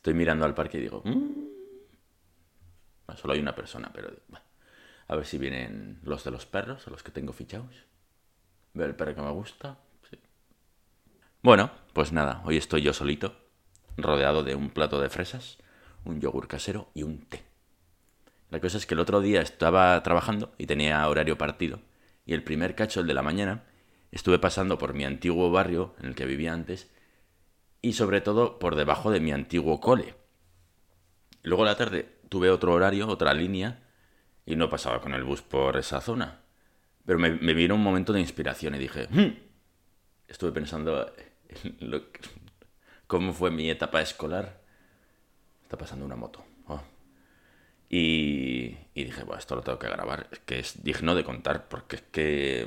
Estoy mirando al parque y digo, "Mm". Bueno, solo hay una persona, pero a ver si vienen los de los perros, a los que tengo fichados. Veo el perro que me gusta. sí. Bueno, pues nada, hoy estoy yo solito, rodeado de un plato de fresas, un yogur casero y un té. La cosa es que el otro día estaba trabajando y tenía horario partido, y el primer cacho, el de la mañana, estuve pasando por mi antiguo barrio en el que vivía antes, y sobre todo por debajo de mi antiguo cole. Luego la tarde tuve otro horario, otra línea, y no pasaba con el bus por esa zona. Pero me, vino un momento de inspiración y dije, "Hmm". estuve pensando en lo que- cómo fue mi etapa escolar. Está pasando una moto. Oh. Y, dije, bueno, esto lo tengo que grabar, es que es digno de contar, porque es que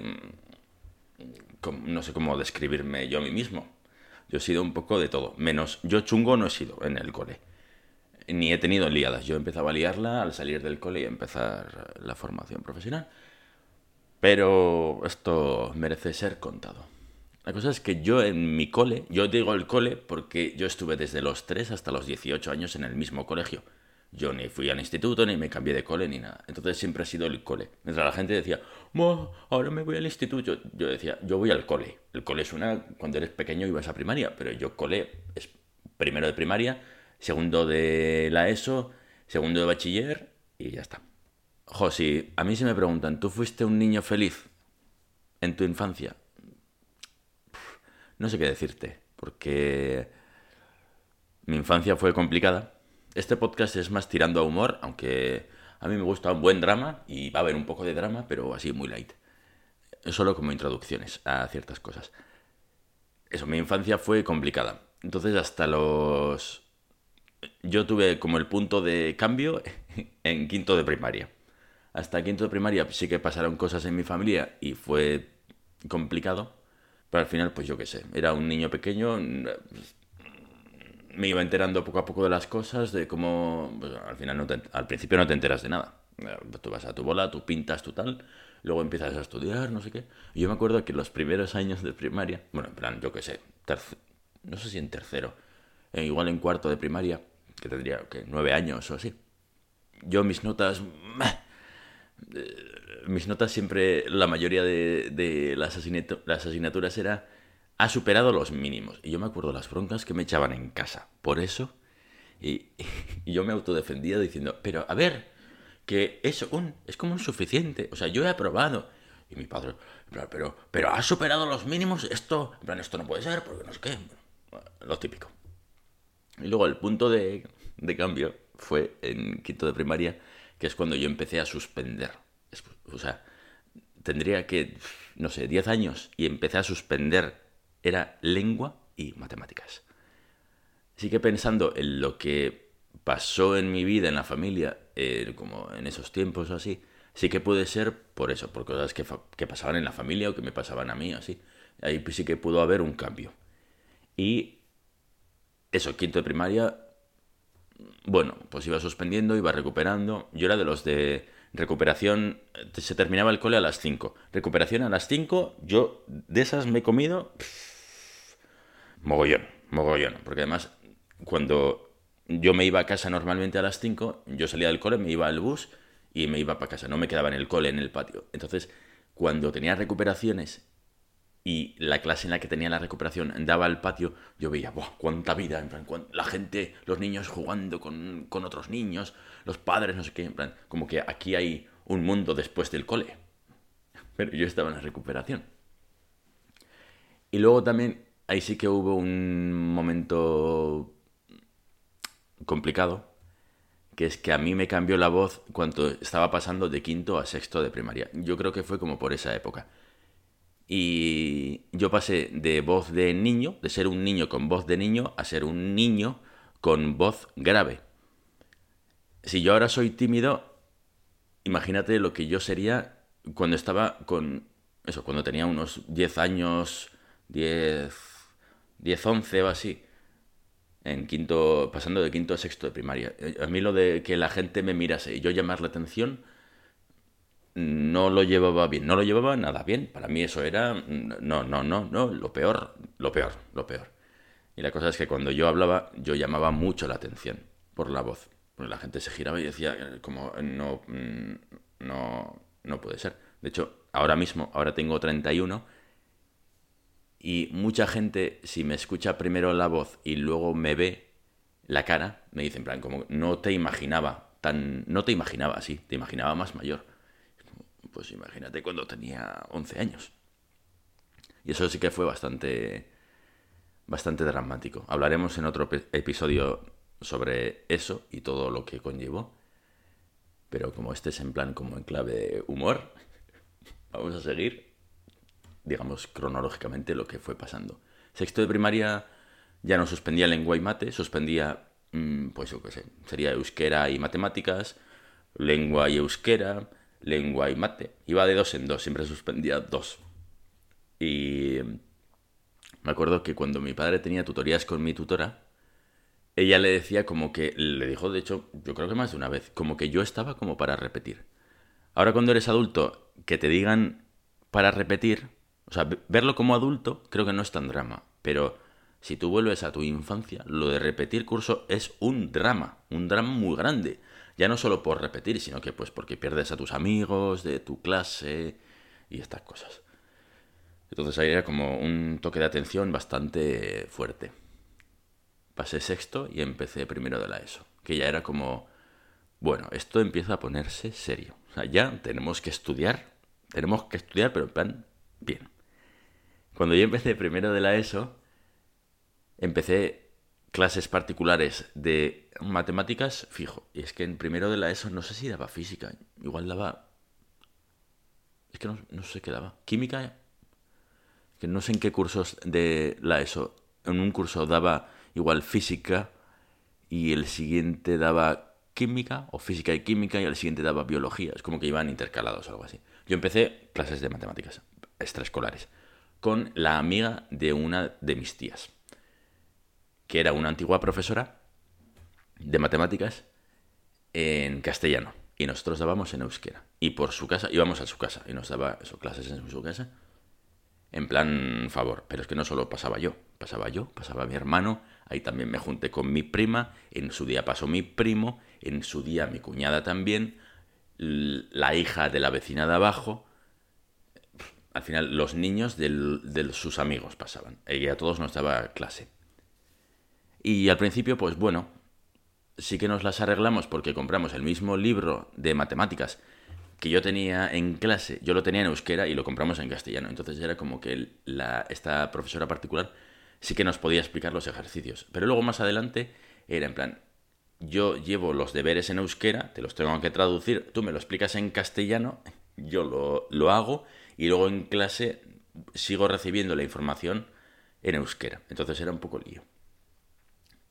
mm, no sé cómo describirme yo a mí mismo. Yo he sido un poco de todo, menos yo chungo no he sido en el cole. Ni he tenido liadas. Yo empezaba a liarla al salir del cole y empezar la formación profesional. Pero esto merece ser contado. La cosa es que yo en mi cole, yo digo el cole porque yo estuve desde los 3 hasta los 18 años en el mismo colegio. Yo ni fui al instituto, ni me cambié de cole, ni nada. Entonces siempre ha sido el cole. Mientras la gente decía, "Buah, ahora me voy al instituto, yo decía, yo voy al cole. El cole suena cuando eres pequeño y vas a primaria, pero yo cole es primero de primaria, segundo de la ESO, segundo de bachiller y ya está. Josi, a mí se me preguntan, ¿tú fuiste un niño feliz en tu infancia? No sé qué decirte, porque mi infancia fue complicada. Este podcast es más tirando a humor, aunque a mí me gusta un buen drama y va a haber un poco de drama, pero así muy light. Solo como introducciones a ciertas cosas. Eso, mi infancia fue complicada. Entonces hasta los... Yo tuve como el punto de cambio en quinto de primaria. Hasta quinto de primaria sí que pasaron cosas en mi familia y fue complicado. Pero al final, pues yo qué sé, era un niño pequeño, me iba enterando poco a poco de las cosas, de cómo pues, al final no te- al principio no te enteras de nada. Eh, Tú vas a tu bola, tú pintas, tú tal, luego empiezas a estudiar, no sé qué. Yo me acuerdo que los primeros años de primaria, bueno, en plan, yo qué sé, terce- no sé si en tercero, eh, igual en cuarto de primaria, que tendría que nueve años o así. Yo mis notas, meh, mis notas siempre, la mayoría de, las, asignato- las asignaturas era, ha superado los mínimos. Y yo me acuerdo las broncas que me echaban en casa. Por eso, y, yo me autodefendía diciendo, pero a ver, que es un, es como un suficiente. O sea, yo he aprobado. Y mi padre, pero, pero has superado los mínimos, esto, en plan, esto no puede ser, porque no sé qué. Lo típico. Y luego el punto de, de cambio fue en quinto de primaria, que es cuando yo empecé a suspender. O sea, tendría que, no sé, 10 años y empecé a suspender. Era lengua y matemáticas. Así que pensando en lo que pasó en mi vida, en la familia, eh, como en esos tiempos o así, sí que puede ser por eso, por cosas que, que pasaban en la familia o que me pasaban a mí, así. Ahí sí que pudo haber un cambio. Y eso, quinto de primaria, bueno, pues iba suspendiendo, iba recuperando. Yo era de los de recuperación, eh, se terminaba el cole a las 5. Recuperación a las 5, yo de esas me he comido pff, mogollón, mogollón. Porque además, cuando yo me iba a casa normalmente a las 5, yo salía del cole, me iba al bus y me iba para casa. No me quedaba en el cole, en el patio. Entonces, cuando tenía recuperaciones y la clase en la que tenía la recuperación daba al patio, yo veía, ¡buah! ¡Cuánta vida! En plan, la gente, los niños jugando con, con otros niños, los padres, no sé qué, en plan, como que aquí hay un mundo después del cole. Pero yo estaba en la recuperación. Y luego también, ahí sí que hubo un momento complicado, que es que a mí me cambió la voz cuando estaba pasando de quinto a sexto de primaria. Yo creo que fue como por esa época. Y yo pasé de voz de niño, de ser un niño con voz de niño, a ser un niño con voz grave. Si yo ahora soy tímido, imagínate lo que yo sería cuando estaba con... Eso, cuando tenía unos 10 años, 10, 10, 11 o así. En quinto, pasando de quinto a sexto de primaria. Eh, A mí lo de que la gente me mirase y yo llamar la atención, no lo llevaba bien, no lo llevaba nada bien. Para mí eso era, no, no, no, no, lo peor, lo peor, lo peor. Y la cosa es que cuando yo hablaba, yo llamaba mucho la atención por la voz. La gente se giraba y decía, eh, como, no, mm, no, no puede ser. De hecho, ahora mismo, ahora tengo 31 y mucha gente, si me escucha primero la voz y luego me ve la cara, me dice en plan, como no te imaginaba tan. No te imaginaba así, te imaginaba más mayor. Pues imagínate cuando tenía 11 años. Y eso sí que fue bastante. bastante dramático. Hablaremos en otro episodio sobre eso y todo lo que conllevó. Pero como este es en plan como en clave de humor, vamos a seguir digamos, cronológicamente lo que fue pasando. Sexto de primaria ya no suspendía lengua y mate, suspendía, mm, pues yo qué sé, sería euskera y matemáticas, lengua y euskera, lengua y mate. Iba de dos en dos, siempre suspendía dos. Y me acuerdo que cuando mi padre tenía tutorías con mi tutora, ella le decía como que, le dijo, de hecho, yo creo que más de una vez, como que yo estaba como para repetir. Ahora cuando eres adulto, que te digan para repetir, o sea, verlo como adulto creo que no es tan drama, pero si tú vuelves a tu infancia, lo de repetir curso es un drama, un drama muy grande. Ya no solo por repetir, sino que pues porque pierdes a tus amigos de tu clase y estas cosas. Entonces ahí era como un toque de atención bastante fuerte. Pasé sexto y empecé primero de la ESO, que ya era como, bueno, esto empieza a ponerse serio. O sea, ya tenemos que estudiar, tenemos que estudiar, pero en plan, bien. Cuando yo empecé primero de la ESO, empecé clases particulares de matemáticas fijo. Y es que en primero de la ESO no sé si daba física, igual daba... Es que no, sé qué daba. Química, que no sé en qué cursos de la ESO. En un curso daba igual física y el siguiente daba química o física y química y el siguiente daba biología. Es como que iban intercalados o algo así. Yo empecé clases de matemáticas extraescolares con la amiga de una de mis tías, que era una antigua profesora de matemáticas en castellano. Y nosotros dábamos en euskera. Y por su casa, íbamos a su casa y nos daba eso, clases en su casa. En plan favor. Pero es que no solo pasaba yo, pasaba yo, pasaba mi hermano. Ahí también me junté con mi prima. En su día pasó mi primo. En su día mi cuñada también. La hija de la vecina de abajo al final los niños de sus amigos pasaban. Ella a todos nos daba clase. Y al principio, pues bueno, sí que nos las arreglamos porque compramos el mismo libro de matemáticas que yo tenía en clase, yo lo tenía en euskera y lo compramos en castellano. Entonces era como que la, esta profesora particular sí que nos podía explicar los ejercicios. Pero luego más adelante era en plan, yo llevo los deberes en euskera, te los tengo que traducir, tú me lo explicas en castellano, yo lo, lo hago y luego en clase sigo recibiendo la información en euskera. Entonces era un poco lío.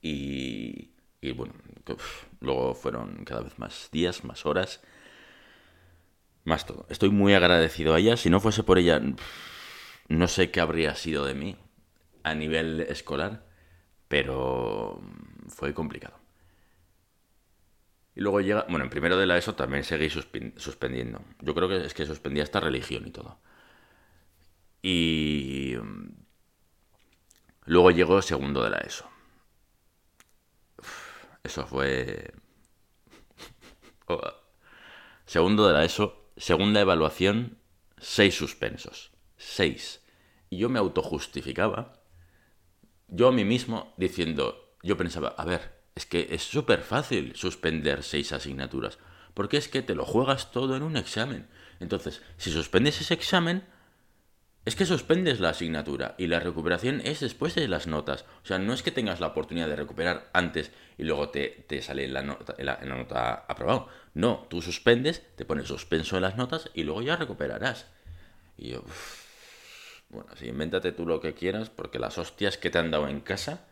Y, y bueno, luego fueron cada vez más días, más horas, más todo. Estoy muy agradecido a ella. Si no fuese por ella, no sé qué habría sido de mí a nivel escolar, pero fue complicado. Y luego llega, bueno, en primero de la ESO también seguí suspendiendo. Yo creo que es que suspendía esta religión y todo. Y mm, luego llegó segundo de la ESO. eso fue... Oh, segundo de la ESO, segunda evaluación, seis suspensos. Seis. Y yo me autojustificaba, yo a mí mismo, diciendo, yo pensaba, a ver, es que es súper fácil suspender seis asignaturas, porque es que te lo juegas todo en un examen. Entonces, si suspendes ese examen, es que suspendes la asignatura y la recuperación es después de las notas. O sea, no es que tengas la oportunidad de recuperar antes y luego te, sale la nota, la, nota aprobado. No, tú suspendes, te pones suspenso en las notas y luego ya recuperarás. Y yo, bueno, sí, invéntate tú lo que quieras porque las hostias que te han dado en casa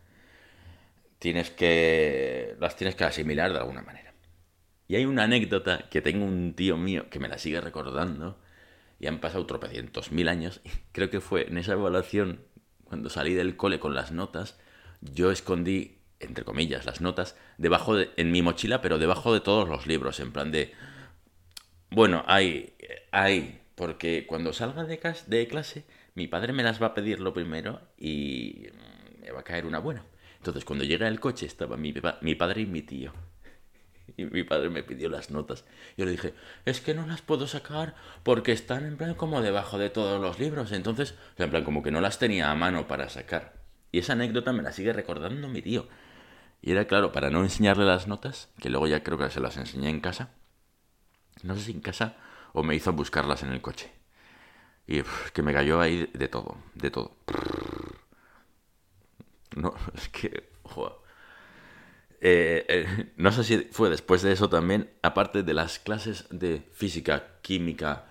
tienes que las tienes que asimilar de alguna manera. Y hay una anécdota que tengo un tío mío que me la sigue recordando y han pasado tropecientos mil años. Creo que fue en esa evaluación, cuando salí del cole con las notas, yo escondí, entre comillas, las notas debajo de, en mi mochila, pero debajo de todos los libros, en plan de, bueno, hay, hay, porque cuando salga de, de clase, mi padre me las va a pedir lo primero y me va a caer una buena. Entonces, cuando llega el coche, estaba mi, mi padre y mi tío. Y mi padre me pidió las notas. Yo le dije, es que no las puedo sacar porque están en plan como debajo de todos los libros. Entonces, en plan como que no las tenía a mano para sacar. Y esa anécdota me la sigue recordando mi tío. Y era claro, para no enseñarle las notas, que luego ya creo que se las enseñé en casa. No sé si en casa o me hizo buscarlas en el coche. Y que me cayó ahí de todo, de todo. No, es que... Eh, eh, no sé si fue después de eso también, aparte de las clases de física, química...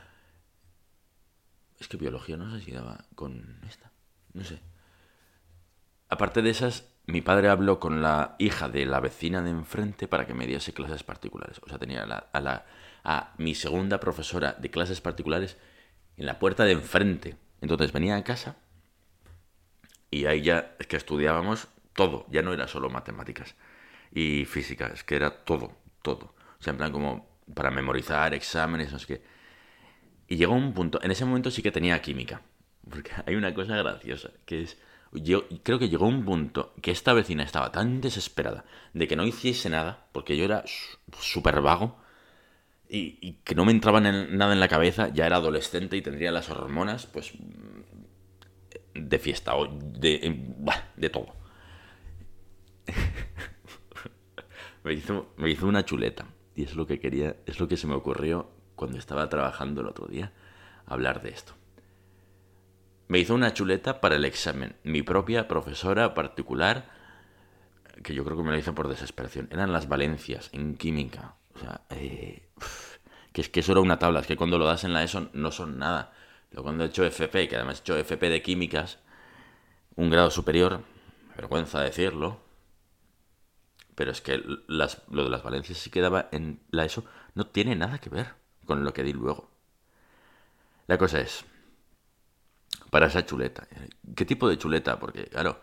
Es que biología no sé si daba con esta. No sé. Aparte de esas, mi padre habló con la hija de la vecina de enfrente para que me diese clases particulares. O sea, tenía a, la, a mi segunda profesora de clases particulares en la puerta de enfrente. Entonces venía a casa y ahí ya es que estudiábamos todo, ya no era solo matemáticas y física, es que era todo, todo. O sea, en plan como para memorizar, exámenes, no sé qué. Y llegó un punto, en ese momento sí que tenía química, porque hay una cosa graciosa, que es yo creo que llegó un punto que esta vecina estaba tan desesperada de que no hiciese nada, porque yo era súper vago y, que no me entraba nada en la cabeza, ya era adolescente y tendría las hormonas, pues, de fiesta o de, de todo. me, hizo, me hizo una chuleta y es lo que quería, es lo que se me ocurrió cuando estaba trabajando el otro día, hablar de esto. Me hizo una chuleta para el examen. Mi propia profesora particular, que yo creo que me la hizo por desesperación, eran las Valencias en química. O sea, eh, que es que eso era una tabla, es que cuando lo das en la ESO no son nada. Pero cuando he hecho FP, que además he hecho FP de químicas, un grado superior, vergüenza decirlo, pero es que las, lo de las Valencias sí quedaba en la ESO, no tiene nada que ver con lo que di luego. La cosa es, para esa chuleta. ¿Qué tipo de chuleta? Porque, claro,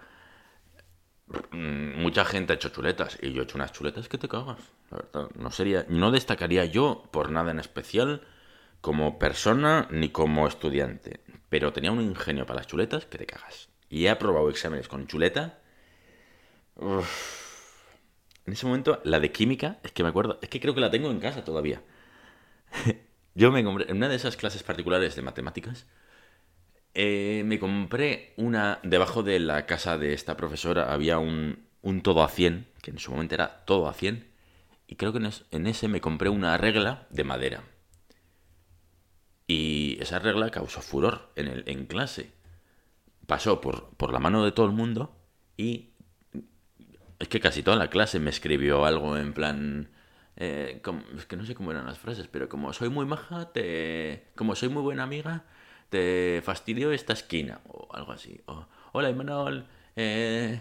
mm, mucha gente ha hecho chuletas y yo he hecho unas chuletas que te cagas. La verdad, no sería, no destacaría yo por nada en especial como persona ni como estudiante, pero tenía un ingenio para las chuletas que te cagas. Y he aprobado exámenes con chuleta. En ese momento, la de química, es que me acuerdo, es que creo que la tengo en casa todavía. yo me compré, en una de esas clases particulares de matemáticas, eh, me compré una. Debajo de la casa de esta profesora había un, un todo a 100, que en su momento era todo a 100. Y creo que en, ese me compré una regla de madera. Y esa regla causó furor en, el, en clase. Pasó por, por la mano de todo el mundo y es que casi toda la clase me escribió algo en plan... Eh, es que no sé cómo eran las frases, pero como soy muy maja, te, como soy muy buena amiga, te fastidio esta esquina, o algo así. O, Hola, Imanol. Eh...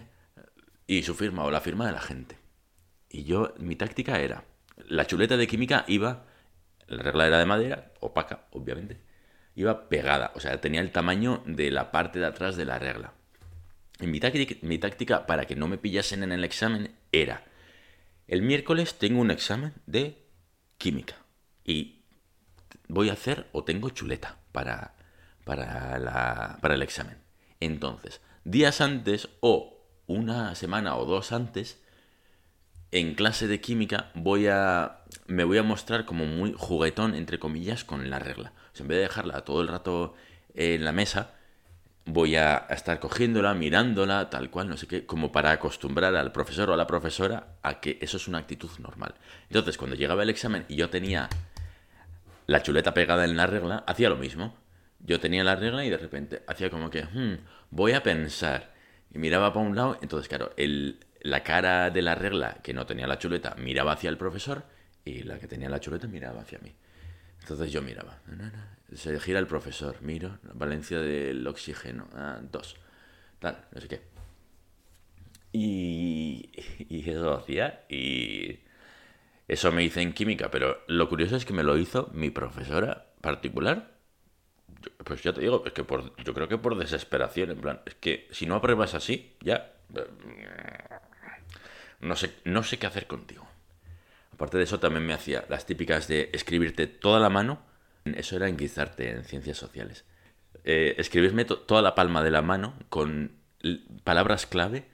Y su firma, o la firma de la gente. Y yo, mi táctica era, la chuleta de química iba, la regla era de madera, opaca, obviamente, iba pegada, o sea, tenía el tamaño de la parte de atrás de la regla. Y mi, táctica, mi táctica para que no me pillasen en el examen era, el miércoles tengo un examen de química y voy a hacer o tengo chuleta para para, la, para el examen. Entonces, días antes o una semana o dos antes, en clase de química voy a me voy a mostrar como muy juguetón entre comillas con la regla. En vez de dejarla todo el rato en la mesa, voy a estar cogiéndola, mirándola, tal cual, no sé qué, como para acostumbrar al profesor o a la profesora a que eso es una actitud normal. Entonces, cuando llegaba el examen y yo tenía la chuleta pegada en la regla, hacía lo mismo yo tenía la regla y de repente hacía como que, hmm, voy a pensar. Y miraba para un lado, entonces, claro, el, la cara de la regla que no tenía la chuleta miraba hacia el profesor y la que tenía la chuleta miraba hacia mí. Entonces yo miraba. Se gira el profesor, miro, valencia del oxígeno, ah, dos, tal, no sé qué. Y, y eso hacía y eso me hice en química, pero lo curioso es que me lo hizo mi profesora particular pues ya te digo, es que por, yo creo que por desesperación, en plan, es que si no apruebas así, ya no sé, no sé qué hacer contigo. Aparte de eso, también me hacía las típicas de escribirte toda la mano. Eso era enguizarte en ciencias sociales. Eh, escribirme toda la palma de la mano con palabras clave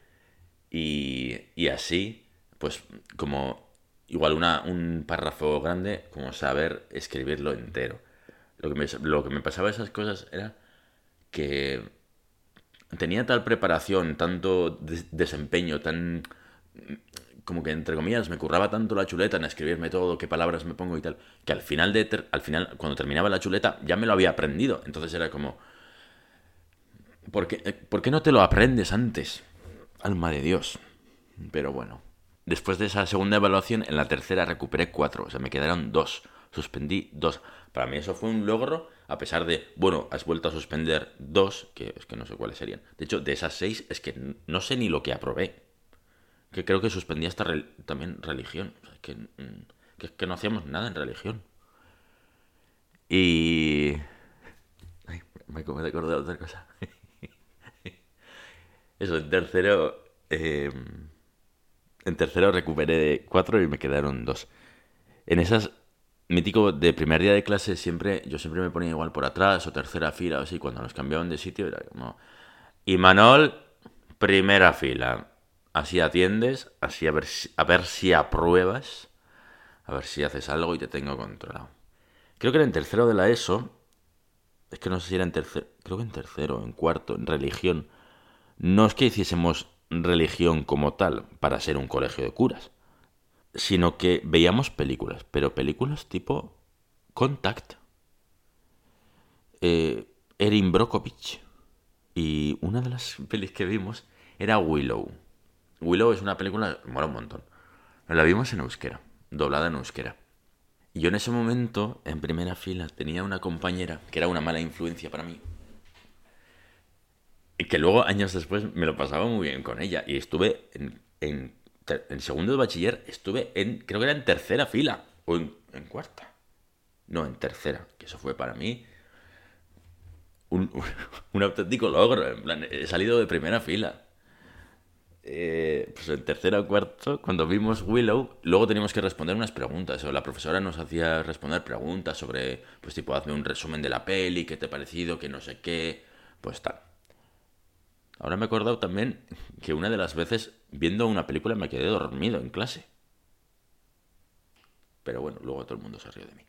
y, y así, pues como igual una, un párrafo grande, como saber escribirlo entero. Lo que me, lo que me pasaba esas cosas era que tenía tal preparación, tanto des- desempeño, tan como que entre comillas me curraba tanto la chuleta en escribirme todo, qué palabras me pongo y tal, que al final de al final cuando terminaba la chuleta ya me lo había aprendido, entonces era como ¿por qué, eh, ¿por qué no te lo aprendes antes? Alma de Dios. Pero bueno, después de esa segunda evaluación, en la tercera recuperé cuatro, o sea, me quedaron dos. Suspendí dos. Para mí eso fue un logro, a pesar de, bueno, has vuelto a suspender dos, que es que no sé cuáles serían. De hecho, de esas seis es que no sé ni lo que aprobé. Que creo que suspendí hasta también religión. Que, mm, que, que no hacíamos nada en religión. Y... Ay, me acabo de acordar de otra cosa. Eso, en tercero... eh, en tercero recuperé cuatro y me quedaron dos. En esas, mítico de primer día de clase, siempre, yo siempre me ponía igual por atrás o tercera fila o así. Cuando nos cambiaban de sitio era como... Y Manol, primera fila. Así atiendes, así a ver a ver si apruebas, a ver si haces algo y te tengo controlado. Creo que era en tercero de la ESO. Es que no sé si era en tercero. Creo que en tercero, en cuarto, en religión. No es que hiciésemos religión como tal para ser un colegio de curas, sino que veíamos películas, pero películas tipo Contact, eh, Erin Brockovich. Y una de las pelis que vimos era Willow. Willow es una película, mola un montón. La vimos en euskera, doblada en euskera. Y yo en ese momento, en primera fila, tenía una compañera que era una mala influencia para mí. Y que luego, años después, me lo pasaba muy bien con ella. Y estuve en, en, segundo de bachiller, estuve en, creo que era en tercera fila. O en, cuarta. No, en tercera. Que eso fue para mí un, un auténtico logro. En plan, he salido de primera fila. Eh, pues en tercera o cuarto, cuando vimos Willow, luego teníamos que responder unas preguntas. O la profesora nos hacía responder preguntas sobre, pues tipo, hazme un resumen de la peli, qué te ha parecido, que no sé qué, pues tal. Ahora me he acordado también que una de las veces viendo una película me quedé dormido en clase. Pero bueno, luego todo el mundo se rió de mí.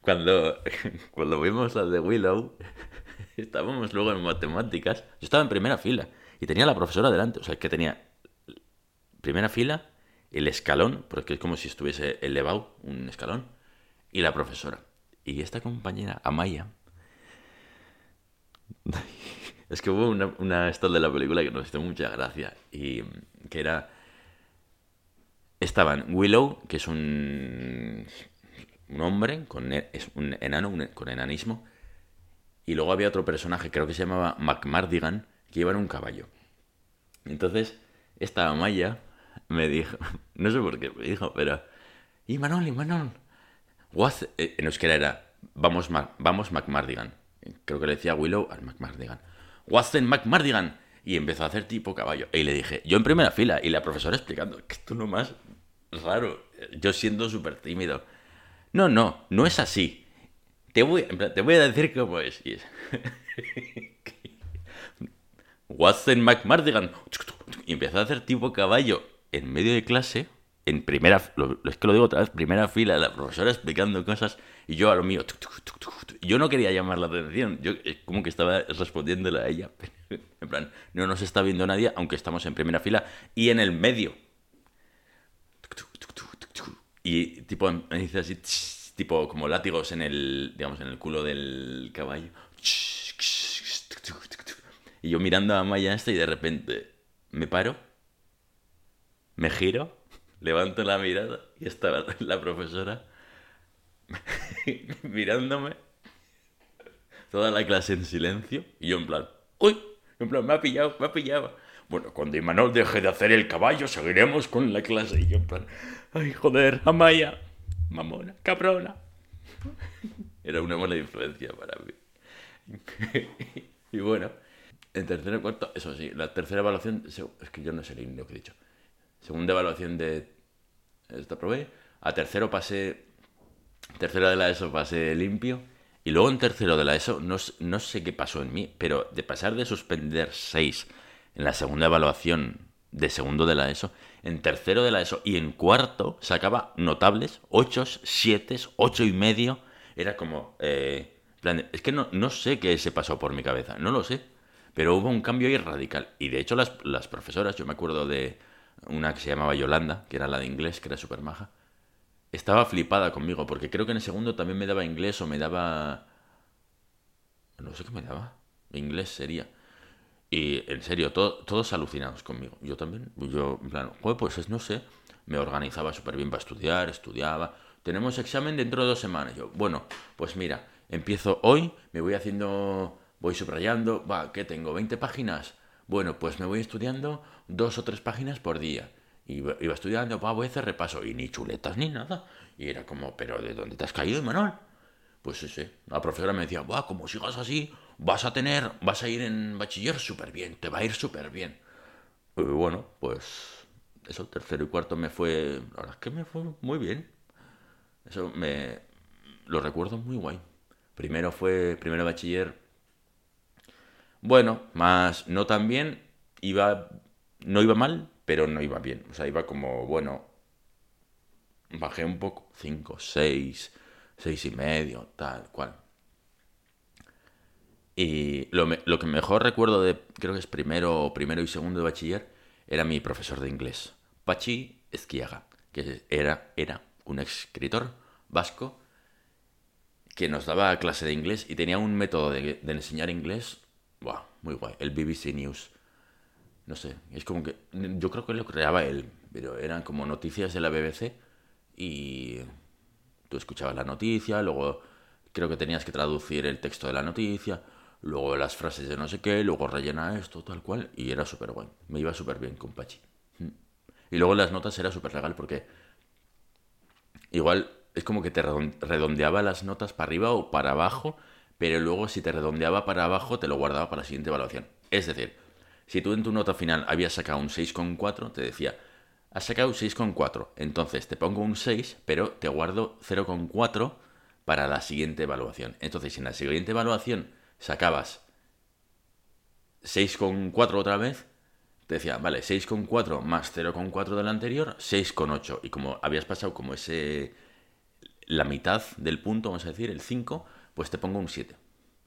Cuando, cuando vimos la de Willow, estábamos luego en matemáticas. Yo estaba en primera fila y tenía la profesora delante. O sea, que tenía primera fila, el escalón, porque es como si estuviese elevado un escalón, y la profesora. Y esta compañera, Amaya, es que hubo una, una de la película que nos hizo mucha gracia y que era estaban Willow, que es un un hombre con e- es un enano un- con enanismo y luego había otro personaje, creo que se llamaba McMardigan, que iba en un caballo. Entonces, esta Amaya me dijo, no sé por qué me dijo, pero y Manol, y Manol, what en euskera era vamos Ma- vamos McMardigan. Creo que le decía Willow al McMardigan. What's in McMardigan? Y empezó a hacer tipo caballo. Y le dije, yo en primera fila. Y la profesora explicando, que esto no más raro. Yo siendo súper tímido. No, no, no es así. Te voy, te voy a decir cómo es. Y es- What's in McMardigan? Y empezó a hacer tipo caballo en medio de clase, en primera, es que lo digo otra vez, primera fila, la profesora explicando cosas y yo a lo mío. Yo no quería llamar la atención, yo eh, como que estaba respondiéndole a ella. En plan, no nos está viendo nadie, aunque estamos en primera fila y en el medio. Y tipo, me dice así, tipo como látigos en el, digamos, en el culo del caballo. Y yo mirando a Maya esta y de repente me paro, me giro, levanto la mirada y estaba la profesora mirándome toda la clase en silencio y yo en plan, uy, en plan, me ha pillado, me ha pillado. Bueno, cuando Imanol deje de hacer el caballo, seguiremos con la clase. Y yo en plan, ay, joder, Amaya, mamona, cabrona. Era una mala influencia para mí. y bueno, en tercero y cuarto, eso sí, la tercera evaluación, es que yo no sé lo que he dicho. Segunda evaluación de esta probé. A tercero pasé, tercera de la ESO pasé limpio. Y luego en tercero de la ESO, no, no sé qué pasó en mí, pero de pasar de suspender 6 en la segunda evaluación de segundo de la ESO, en tercero de la ESO y en cuarto sacaba notables, 8, 7, 8 y medio. Era como... Eh, es que no, no sé qué se pasó por mi cabeza, no lo sé. Pero hubo un cambio ahí radical. Y de hecho las, las profesoras, yo me acuerdo de una que se llamaba Yolanda, que era la de inglés, que era súper maja, estaba flipada conmigo, porque creo que en el segundo también me daba inglés o me daba... No sé qué me daba. Inglés sería. Y en serio, todos alucinados conmigo. Yo también. Yo, en plan, pues no sé. Me organizaba súper bien para estudiar, estudiaba. Tenemos examen dentro de dos semanas. Yo, bueno, pues mira, empiezo hoy, me voy haciendo, voy subrayando, va, ¿qué tengo? ¿20 páginas? Bueno, pues me voy estudiando dos o tres páginas por día. Y iba estudiando, va, voy a hacer repaso. Y ni chuletas ni nada. Y era como, ¿pero de dónde te has caído, Manuel? Pues sí, sí. La profesora me decía, va, como sigas así, vas a tener, vas a ir en bachiller súper bien, te va a ir súper bien. Bueno, pues eso, tercero y cuarto me fue, la verdad es que me fue muy bien. Eso me lo recuerdo muy guay. Primero fue, primero bachiller, bueno, más no tan bien, iba, no iba mal, pero no iba bien. O sea, iba como, bueno, bajé un poco, 5, 6, 6 y medio, tal cual. Y lo, lo, que mejor recuerdo de, creo que es primero, primero y segundo de bachiller, era mi profesor de inglés, Pachi Esquiaga, que era, era un escritor vasco que nos daba clase de inglés y tenía un método de, enseñar inglés, muy guay, el BBC News. No sé, es como que yo creo que lo creaba él, pero eran como noticias de la BBC y tú escuchabas la noticia, luego creo que tenías que traducir el texto de la noticia, luego las frases de no sé qué, luego rellena esto, tal cual, y era súper guay. Me iba súper bien con Pachi. Mm. Y luego las notas era súper legal porque igual es como que te redondeaba las notas para arriba o para abajo, pero luego si te redondeaba para abajo te lo guardaba para la siguiente evaluación. Es decir, si tú en tu nota final habías sacado un 6,4, te decía, has sacado 6,4, entonces te pongo un 6, pero te guardo 0,4 para la siguiente evaluación. Entonces, si en la siguiente evaluación sacabas 6,4 otra vez, te decía, vale, 6,4 más 0,4 del anterior, 6,8. Y como habías pasado como ese la mitad del punto, vamos a decir, el 5, pues te pongo un 7.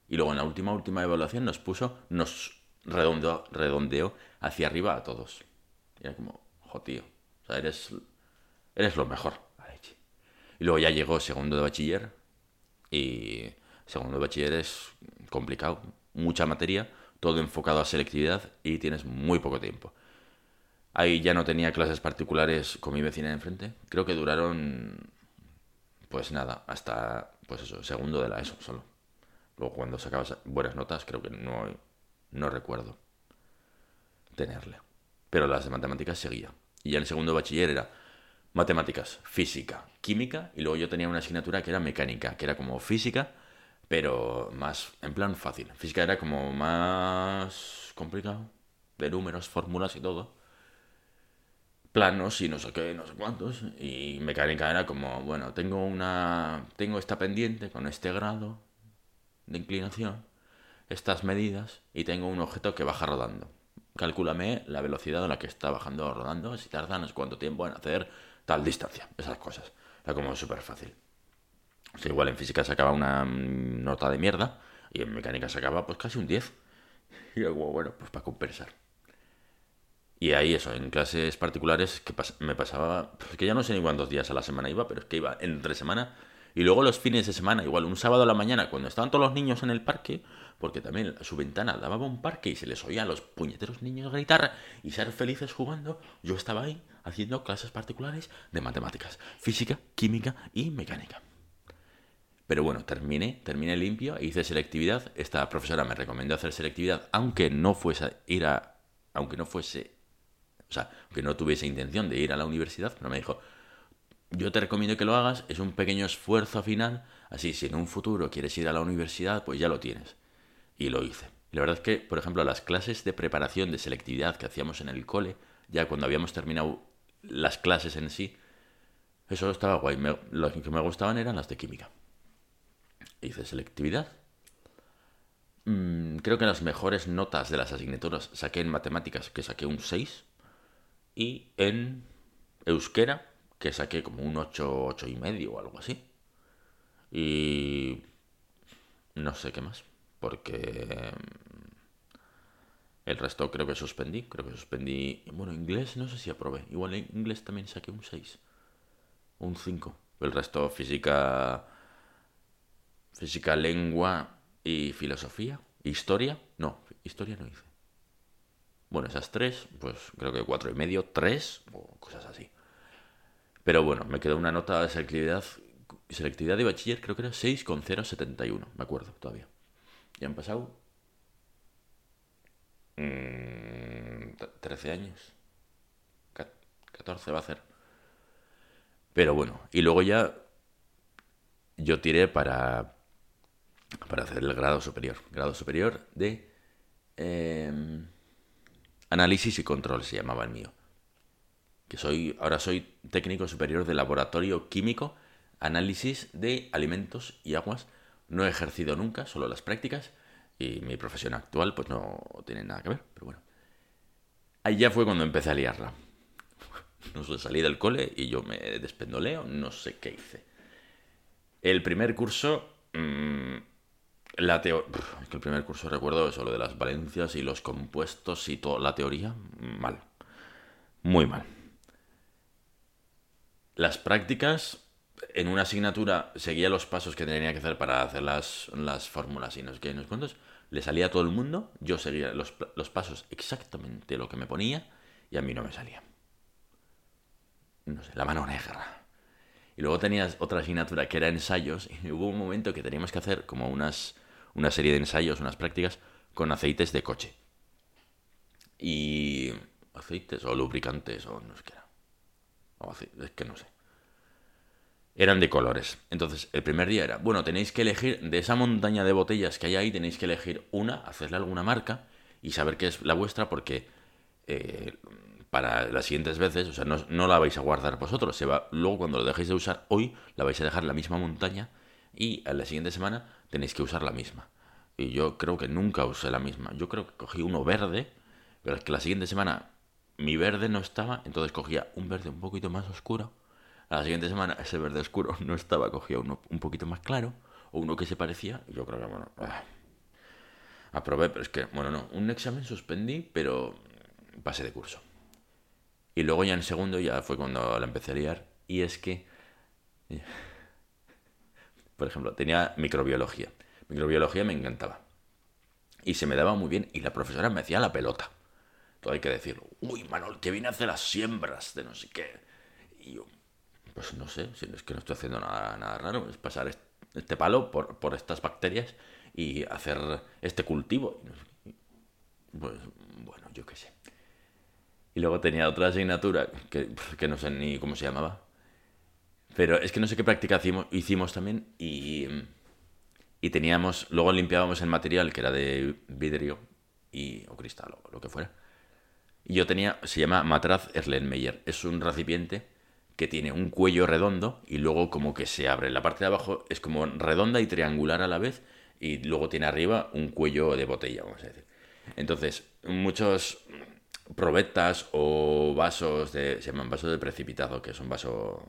Y luego en la última, última evaluación nos puso, nos redondeó, redondeó hacia arriba a todos. Y era como, jo, tío, o sea, eres, eres lo mejor. Y luego ya llegó segundo de bachiller y segundo de bachiller es complicado, mucha materia, todo enfocado a selectividad y tienes muy poco tiempo. Ahí ya no tenía clases particulares con mi vecina de enfrente. Creo que duraron, pues nada, hasta, pues eso, segundo de la ESO solo. Luego cuando sacabas buenas notas, creo que no, no recuerdo tenerle. Pero las de matemáticas seguía. Y ya en el segundo bachiller era matemáticas, física, química, y luego yo tenía una asignatura que era mecánica, que era como física, pero más, en plan fácil. Física era como más complicado, de números, fórmulas y todo. Planos y no sé qué, no sé cuántos. Y mecánica era como, bueno, tengo una, tengo esta pendiente con este grado de inclinación, estas medidas, y tengo un objeto que baja rodando. Cálculame la velocidad a la que está bajando o rodando, si tarda no sé cuánto tiempo en hacer tal distancia, esas cosas. Era como súper fácil. O sea, igual en física sacaba una nota de mierda y en mecánica sacaba pues casi un 10. Y luego, bueno, pues para compensar. Y ahí eso, en clases particulares que me pasaba, pues que ya no sé ni cuántos días a la semana iba, pero es que iba entre semana y luego los fines de semana, igual un sábado a la mañana, cuando estaban todos los niños en el parque, porque también su ventana daba un parque y se les oía a los puñeteros niños gritar y ser felices jugando, yo estaba ahí haciendo clases particulares de matemáticas, física, química y mecánica. Pero bueno, terminé, terminé limpio e hice selectividad. Esta profesora me recomendó hacer selectividad, aunque no fuese ir a, aunque no fuese, o sea, aunque no tuviese intención de ir a la universidad, pero me dijo, yo te recomiendo que lo hagas, es un pequeño esfuerzo final, así si en un futuro quieres ir a la universidad, pues ya lo tienes. Y lo hice. la verdad es que, por ejemplo, las clases de preparación de selectividad que hacíamos en el cole, ya cuando habíamos terminado las clases en sí, eso estaba guay. las que me gustaban eran las de química. hice selectividad. Mm, creo que las mejores notas de las asignaturas saqué en matemáticas, que saqué un 6. Y en euskera, que saqué como un 8, 8 y medio o algo así. Y no sé qué más, porque el resto creo que suspendí, creo que suspendí. Bueno, inglés no sé si aprobé. Igual en inglés también saqué un 6. Un 5. El resto física, física, lengua y filosofía. Historia, no, historia no hice. Bueno, esas tres, pues creo que cuatro y medio, tres o cosas así. Pero bueno, me quedó una nota de selectividad, selectividad de bachiller, creo que era 6,071, me acuerdo todavía. Ya han pasado 13 mm, años. 14 va a ser. Pero bueno, y luego ya yo tiré para, para hacer el grado superior. Grado superior de em, análisis y control se llamaba el mío. Que soy, ahora soy técnico superior de laboratorio químico, análisis de alimentos y aguas. No he ejercido nunca, solo las prácticas y mi profesión actual pues no tiene nada que ver, pero bueno. Ahí ya fue cuando empecé a liarla. No sé, salí del cole y yo me despendoleo, no sé qué hice. El primer curso, mm, la teoría, que el primer curso recuerdo eso, lo de las valencias y los compuestos y toda la teoría, mal, muy mal. Las prácticas, en una asignatura seguía los pasos que tenía que hacer para hacer las, las fórmulas y no sé qué, no sé le salía a todo el mundo, yo seguía los, pasos exactamente lo que me ponía y a mí no me salía. No sé, la mano negra. Y luego tenías otra asignatura que era ensayos y hubo un momento que teníamos que hacer como unas, una serie de ensayos, unas prácticas con aceites de coche. Y aceites o lubricantes o no sé qué era. O es que no sé eran de colores. Entonces, el primer día era, bueno, tenéis que elegir de esa montaña de botellas que hay ahí, tenéis que elegir una, hacerle alguna marca y saber qué es la vuestra porque eh, para las siguientes veces, o sea, no, la vais a guardar vosotros, se va, luego cuando lo dejéis de usar hoy, la vais a dejar la misma montaña y a la siguiente semana tenéis que usar la misma. Y yo creo que nunca usé la misma. Yo creo que cogí uno verde, pero es que la siguiente semana mi verde no estaba, entonces cogía un verde un poquito más oscuro la siguiente semana ese verde oscuro no estaba, cogía uno un poquito más claro, o uno que se parecía, yo creo que, bueno, ah, aprobé, pero es que, bueno, no, un examen suspendí, pero pasé de curso. Y luego ya en segundo ya fue cuando la empecé a liar, y es que, por ejemplo, tenía microbiología. Microbiología me encantaba. Y se me daba muy bien, y la profesora me hacía la pelota. Todo hay que decirlo. Uy, Manol, que viene a hacer las siembras de no sé qué. Y yo, pues no sé, si es que no estoy haciendo nada, nada raro, es pasar este palo por, por estas bacterias y hacer este cultivo. Pues bueno, yo qué sé. Y luego tenía otra asignatura que, que, no sé ni cómo se llamaba. Pero es que no sé qué práctica hicimos, también y, y teníamos, luego limpiábamos el material que era de vidrio y, o cristal o lo que fuera. Y yo tenía, se llama Matraz Erlenmeyer. Es un recipiente que tiene un cuello redondo y luego como que se abre. La parte de abajo es como redonda y triangular a la vez y luego tiene arriba un cuello de botella, vamos a decir. Entonces, muchos probetas o vasos de, se llaman vasos de precipitado, que es un vaso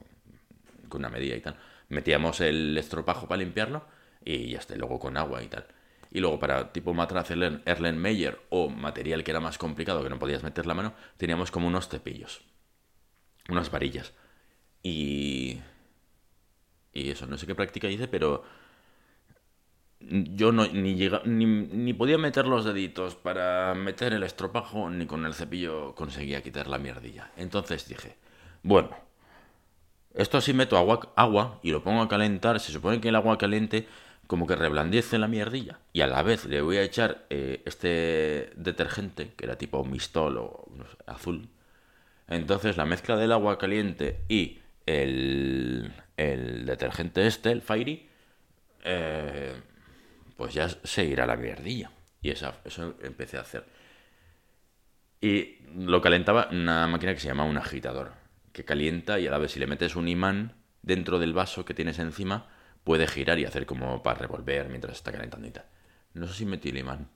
con una medida y tal. Metíamos el estropajo para limpiarlo y ya está, luego con agua y tal. Y luego para tipo matraz Erlenmeyer o material que era más complicado, que no podías meter la mano, teníamos como unos cepillos, unas varillas. Y. Y eso, no sé qué práctica hice, pero. Yo no, ni, llega, ni, ni, podía meter los deditos para meter el estropajo, ni con el cepillo conseguía quitar la mierdilla. Entonces dije, bueno, esto sí meto agua, agua y lo pongo a calentar, se supone que el agua caliente como que reblandece la mierdilla. Y a la vez le voy a echar eh, este detergente, que era tipo mistol o azul. Entonces la mezcla del agua caliente y el, el detergente este, el Fairy, eh, pues ya se irá la mierdilla. Y eso empecé a hacer. Y lo calentaba una máquina que se llama un agitador, que calienta y a la vez si le metes un imán dentro del vaso que tienes encima, puede girar y hacer como para revolver mientras está calentando y tal. No sé si metí el imán.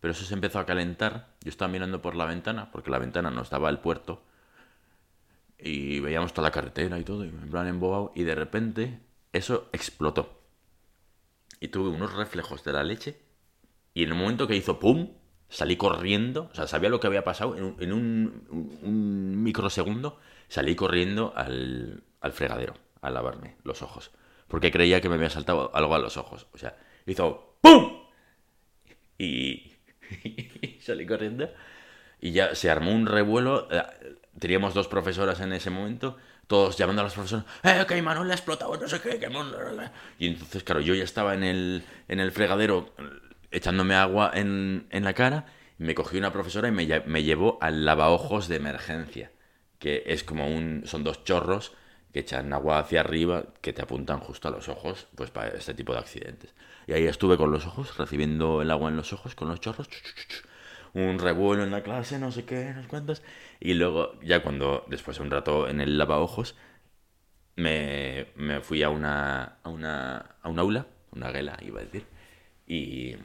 Pero eso se empezó a calentar. Yo estaba mirando por la ventana, porque la ventana nos daba el puerto. Y veíamos toda la carretera y todo, y en plan embobado. Y de repente eso explotó. Y tuve unos reflejos de la leche. Y en el momento que hizo ¡pum! Salí corriendo. O sea, sabía lo que había pasado. En un, microsegundo salí corriendo al, al fregadero a lavarme los ojos. Porque creía que me había saltado algo a los ojos. O sea, hizo ¡pum! Y, salí corriendo. Y ya se armó un revuelo. Eh, teníamos dos profesoras en ese momento, todos llamando a las profesoras, ¡eh, que le ha explotado, no sé qué, que Y entonces, claro, yo ya estaba en el, en el fregadero echándome agua en, en la cara, me cogí una profesora y me, me llevó al lavaojos de emergencia, que es como un, son dos chorros que echan agua hacia arriba, que te apuntan justo a los ojos, pues para este tipo de accidentes. Y ahí estuve con los ojos, recibiendo el agua en los ojos, con los chorros, un revuelo en la clase, no sé qué, no sé cuántas. Y luego, ya cuando, después de un rato en el lavaojos, me, me fui a una, a una, a un aula, una gela, iba a decir, y,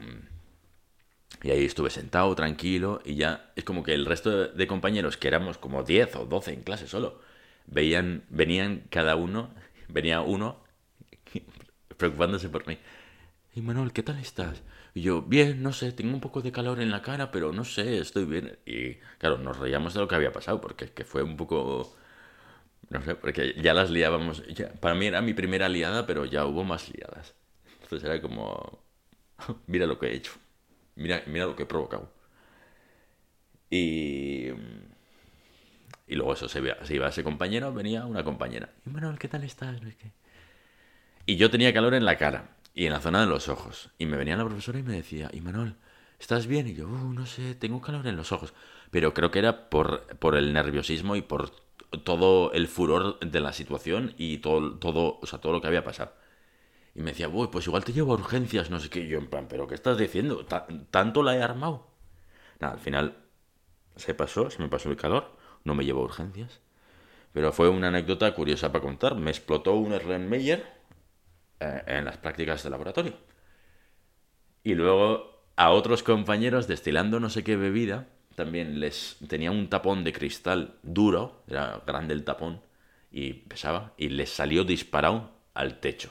y ahí estuve sentado, tranquilo, y ya es como que el resto de compañeros, que éramos como 10 o 12 en clase solo, veían, venían cada uno, venía uno preocupándose por mí. Y Manuel, ¿qué tal estás? Y yo, bien, no sé, tengo un poco de calor en la cara, pero no sé, estoy bien. Y claro, nos reíamos de lo que había pasado, porque que fue un poco... No sé, porque ya las liábamos. para mí era mi primera liada, pero ya hubo más liadas. Entonces era como... mira lo que he hecho. Mira, mira lo que he provocado. Y... Y luego eso, se iba, se iba ese compañero, venía una compañera. Y Manuel, ¿qué tal estás? Y yo tenía calor en la cara y en la zona de los ojos. Y me venía la profesora y me decía, y Manuel, ¿estás bien? Y yo, uh, no sé, tengo calor en los ojos. Pero creo que era por, por el nerviosismo y por todo el furor de la situación y todo, todo, o sea, todo lo que había pasado. Y me decía, pues igual te llevo a urgencias, no sé qué. Yo, en plan, ¿pero qué estás diciendo? ¿Tanto la he armado? Nada, al final se pasó, se me pasó el calor no me llevó a urgencias. Pero fue una anécdota curiosa para contar. Me explotó un Erlenmeyer eh, en las prácticas de laboratorio. Y luego a otros compañeros destilando no sé qué bebida, también les tenía un tapón de cristal duro, era grande el tapón y pesaba, y les salió disparado al techo.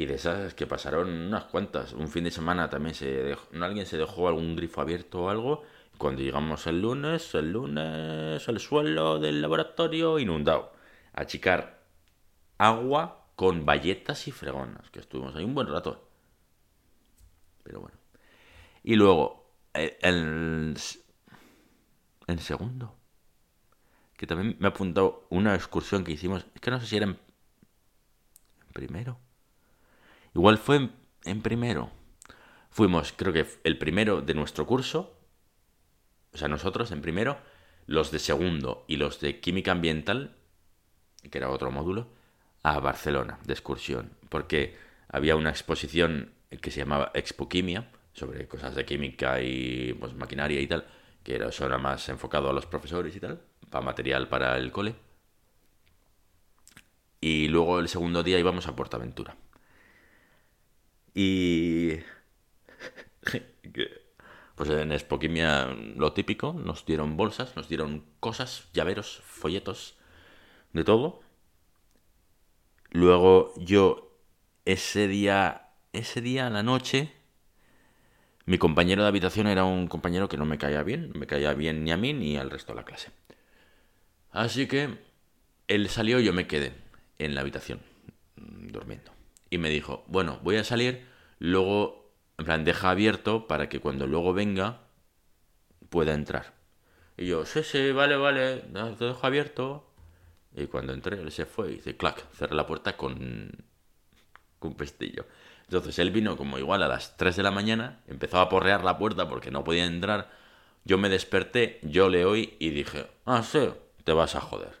Y de esas que pasaron unas cuantas. Un fin de semana también se dejó, ¿no? alguien se dejó algún grifo abierto o algo cuando llegamos el lunes, el lunes el suelo del laboratorio inundado. Achicar agua con bayetas y fregonas, que estuvimos ahí un buen rato. Pero bueno. Y luego, el, en segundo, que también me ha apuntado una excursión que hicimos, es que no sé si era en, primero. Igual fue en, primero. Fuimos, creo que el primero de nuestro curso, o sea, nosotros en primero, los de segundo y los de química ambiental, que era otro módulo, a Barcelona de excursión, porque había una exposición que se llamaba Expoquimia, sobre cosas de química y pues, maquinaria y tal, que era, eso era más enfocado a los profesores y tal, para material para el cole. Y luego el segundo día íbamos a Portaventura. Y... Pues en Spoquimia lo típico, nos dieron bolsas, nos dieron cosas, llaveros, folletos, de todo. Luego yo ese día, ese día a la noche, mi compañero de habitación era un compañero que no me caía bien, me caía bien ni a mí ni al resto de la clase. Así que él salió y yo me quedé en la habitación, durmiendo. Y me dijo, bueno, voy a salir, luego en plan, deja abierto para que cuando luego venga pueda entrar. Y yo, sí, sí, vale, vale, te dejo abierto. Y cuando entré, él se fue y dice, clac, cerré la puerta con, con un pestillo. Entonces él vino como igual a las 3 de la mañana, empezó a porrear la puerta porque no podía entrar. Yo me desperté, yo le oí y dije, ah, sí, te vas a joder.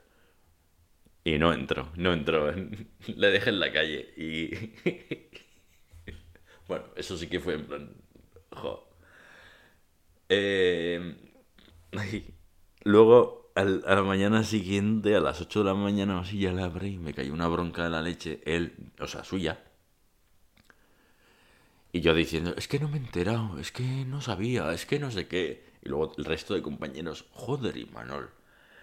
Y no entró, no entró. le dejé en la calle y Bueno, eso sí que fue en plan. Eh, luego, a la mañana siguiente, a las 8 de la mañana así, ya le abrí y me cayó una bronca de la leche, él, o sea, suya. Y yo diciendo, es que no me he enterado, es que no sabía, es que no sé qué. Y luego el resto de compañeros, joder, Imanol,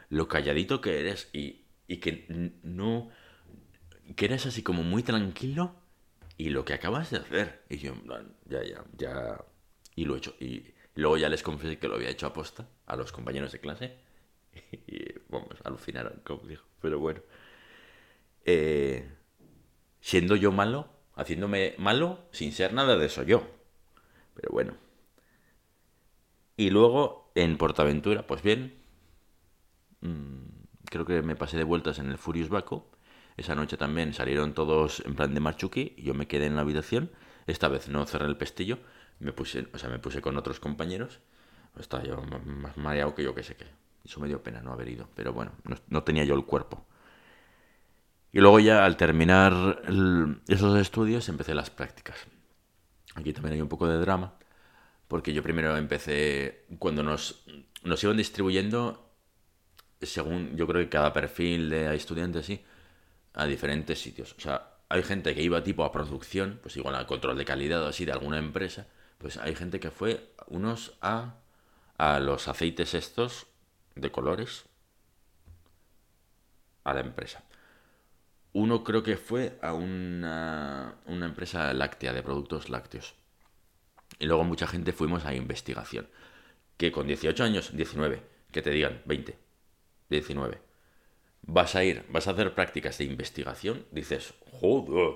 lo calladito que eres y, y que no, que eres así como muy tranquilo y lo que acabas de hacer. Y yo, ya, ya, ya, y lo he hecho. Y luego ya les confesé que lo había hecho a posta a los compañeros de clase. Y vamos, alucinaron, como dijo. Pero bueno. Eh, siendo yo malo, haciéndome malo sin ser nada de eso yo. Pero bueno. Y luego en Portaventura, pues bien. Mm, creo que me pasé de vueltas en el Furious Baco. Esa noche también salieron todos en plan de Marchuki y yo me quedé en la habitación. Esta vez no cerré el pestillo, me puse, o sea, me puse con otros compañeros estaba yo más mareado que yo que sé qué. Eso me dio pena no haber ido, pero bueno, no, tenía yo el cuerpo. Y luego ya al terminar esos estudios empecé las prácticas. Aquí también hay un poco de drama, porque yo primero empecé, cuando nos, nos iban distribuyendo, según yo creo que cada perfil de estudiantes, sí, a diferentes sitios. O sea, hay gente que iba tipo a producción, pues igual al control de calidad o así de alguna empresa, pues hay gente que fue unos a a los aceites estos de colores a la empresa. Uno creo que fue a una, una empresa láctea, de productos lácteos. Y luego mucha gente fuimos a investigación. Que con 18 años, 19, que te digan 20, 19, vas a ir, vas a hacer prácticas de investigación, dices, joder,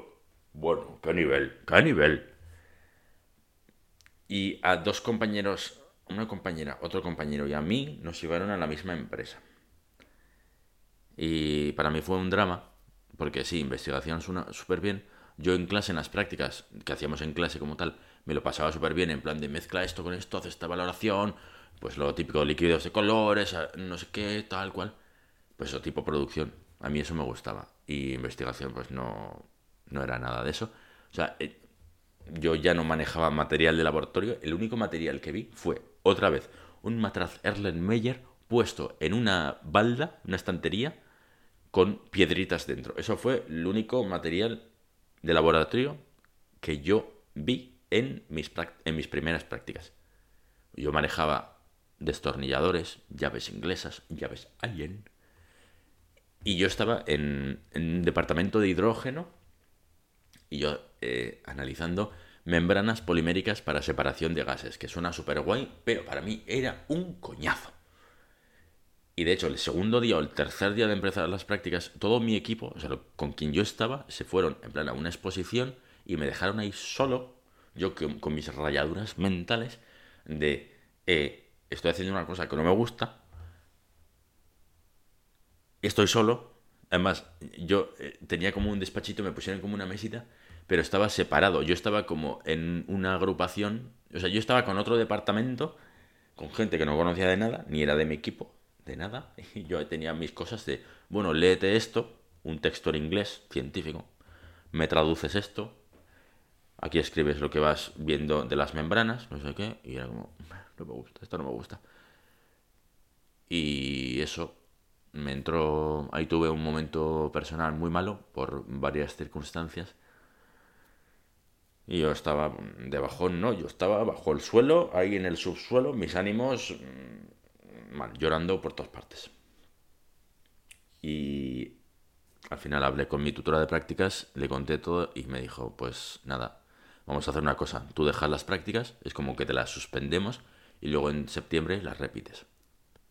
bueno, qué nivel, qué nivel. Y a dos compañeros una compañera, otro compañero y a mí nos llevaron a la misma empresa. Y para mí fue un drama, porque sí, investigación suena súper bien. Yo en clase, en las prácticas que hacíamos en clase como tal, me lo pasaba súper bien, en plan de mezcla esto con esto, hace esta valoración, pues lo típico, líquidos de colores, no sé qué, tal cual. Pues eso, tipo producción. A mí eso me gustaba. Y investigación, pues no, no era nada de eso. O sea, eh, yo ya no manejaba material de laboratorio. El único material que vi fue otra vez, un matraz Erlenmeyer puesto en una balda, una estantería, con piedritas dentro. Eso fue el único material de laboratorio que yo vi en mis, en mis primeras prácticas. Yo manejaba destornilladores, llaves inglesas, llaves Allen. Y yo estaba en, un departamento de hidrógeno y yo eh, analizando membranas poliméricas para separación de gases, que suena súper guay, pero para mí era un coñazo. Y de hecho, el segundo día o el tercer día de empezar las prácticas, todo mi equipo, o sea, con quien yo estaba, se fueron en plan a una exposición y me dejaron ahí solo, yo con, mis rayaduras mentales, de eh, estoy haciendo una cosa que no me gusta, estoy solo, además yo eh, tenía como un despachito, me pusieron como una mesita pero estaba separado. Yo estaba como en una agrupación, o sea, yo estaba con otro departamento, con gente que no conocía de nada, ni era de mi equipo, de nada, y yo tenía mis cosas de, bueno, léete esto, un texto en inglés científico, me traduces esto, aquí escribes lo que vas viendo de las membranas, no sé qué, y era como, no me gusta, esto no me gusta. Y eso, me entró, ahí tuve un momento personal muy malo por varias circunstancias y yo estaba de bajón, no, yo estaba bajo el suelo, ahí en el subsuelo, mis ánimos mm, mal, llorando por todas partes. Y al final hablé con mi tutora de prácticas, le conté todo y me dijo, pues nada, vamos a hacer una cosa, tú dejas las prácticas, es como que te las suspendemos y luego en septiembre las repites.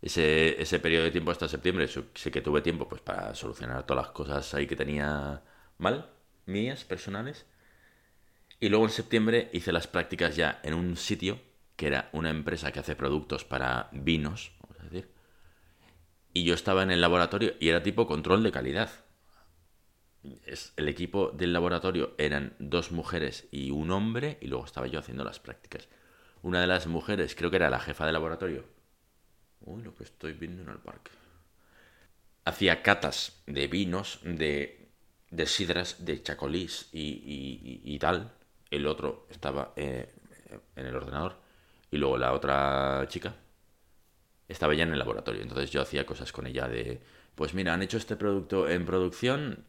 Ese, ese periodo de tiempo hasta septiembre, sé que tuve tiempo pues para solucionar todas las cosas ahí que tenía mal, mías, personales y luego en septiembre hice las prácticas ya en un sitio que era una empresa que hace productos para vinos, vamos a decir. Y yo estaba en el laboratorio y era tipo control de calidad. Es, el equipo del laboratorio eran dos mujeres y un hombre y luego estaba yo haciendo las prácticas. Una de las mujeres, creo que era la jefa de laboratorio. Uy, lo que estoy viendo en el parque. Hacía catas de vinos, de, de sidras, de chacolís y, y tal el otro estaba eh, en el ordenador y luego la otra chica estaba ya en el laboratorio. Entonces yo hacía cosas con ella de, pues mira, han hecho este producto en producción,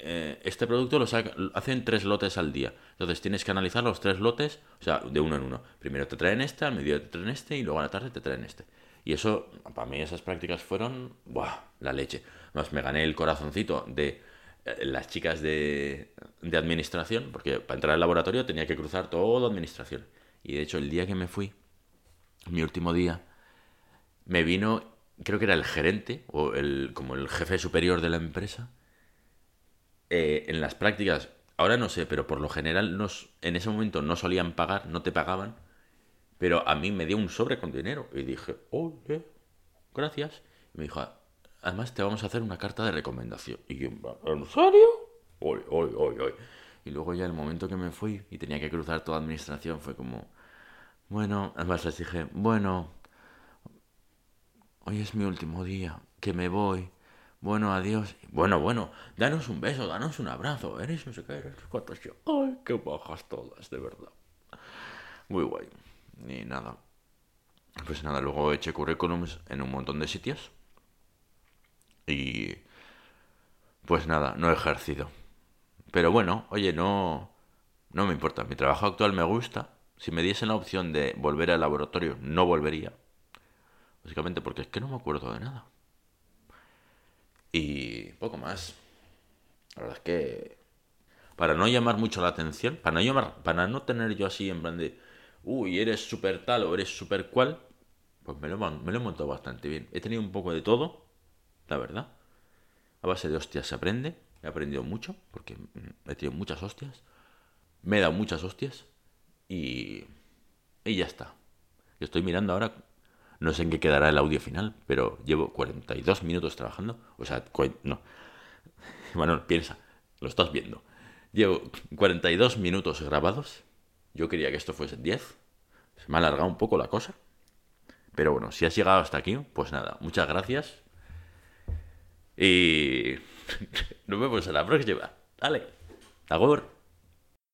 eh, este producto lo hacen tres lotes al día. Entonces tienes que analizar los tres lotes, o sea, de uno en uno. Primero te traen este, al mediodía te traen este y luego a la tarde te traen este. Y eso, para mí esas prácticas fueron, ¡buah! La leche. Más me gané el corazoncito de eh, las chicas de, de administración, porque para entrar al laboratorio tenía que cruzar todo administración. Y de hecho el día que me fui, mi último día, me vino, creo que era el gerente, o el, como el jefe superior de la empresa, eh, en las prácticas, ahora no sé, pero por lo general nos, en ese momento no solían pagar, no te pagaban, pero a mí me dio un sobre con dinero y dije, oye, gracias. Y me dijo, además te vamos a hacer una carta de recomendación. Y yo, ¿en serio? Oy, oy, oy. Y luego ya el momento que me fui y tenía que cruzar toda administración fue como, bueno, además les dije, bueno, hoy es mi último día, que me voy. Bueno, adiós. Bueno, bueno, danos un beso, danos un abrazo. Eres no sé qué, eres yo. Ay, qué bajas todas, de verdad. Muy guay. Ni nada. Pues nada, luego eché currículums en un montón de sitios. Y... Pues nada, no he ejercido. Pero bueno, oye, no... No me importa. Mi trabajo actual me gusta. Si me diesen la opción de volver al laboratorio, no volvería. Básicamente porque es que no me acuerdo de nada. Y poco más. La verdad es que para no llamar mucho la atención, para no llamar, para no tener yo así en plan de, uy, eres súper tal o eres súper cual, pues me lo, me lo he montado bastante bien. He tenido un poco de todo, la verdad. A base de hostias se aprende. He aprendido mucho, porque he tenido muchas hostias. Me he dado muchas hostias. Y, y ya está. Estoy mirando ahora no sé en qué quedará el audio final, pero llevo 42 minutos trabajando. O sea, no. Bueno, piensa, lo estás viendo. Llevo 42 minutos grabados. Yo quería que esto fuese 10. Se me ha alargado un poco la cosa. Pero bueno, si has llegado hasta aquí, pues nada, muchas gracias. Y nos vemos en la próxima. Dale, agur.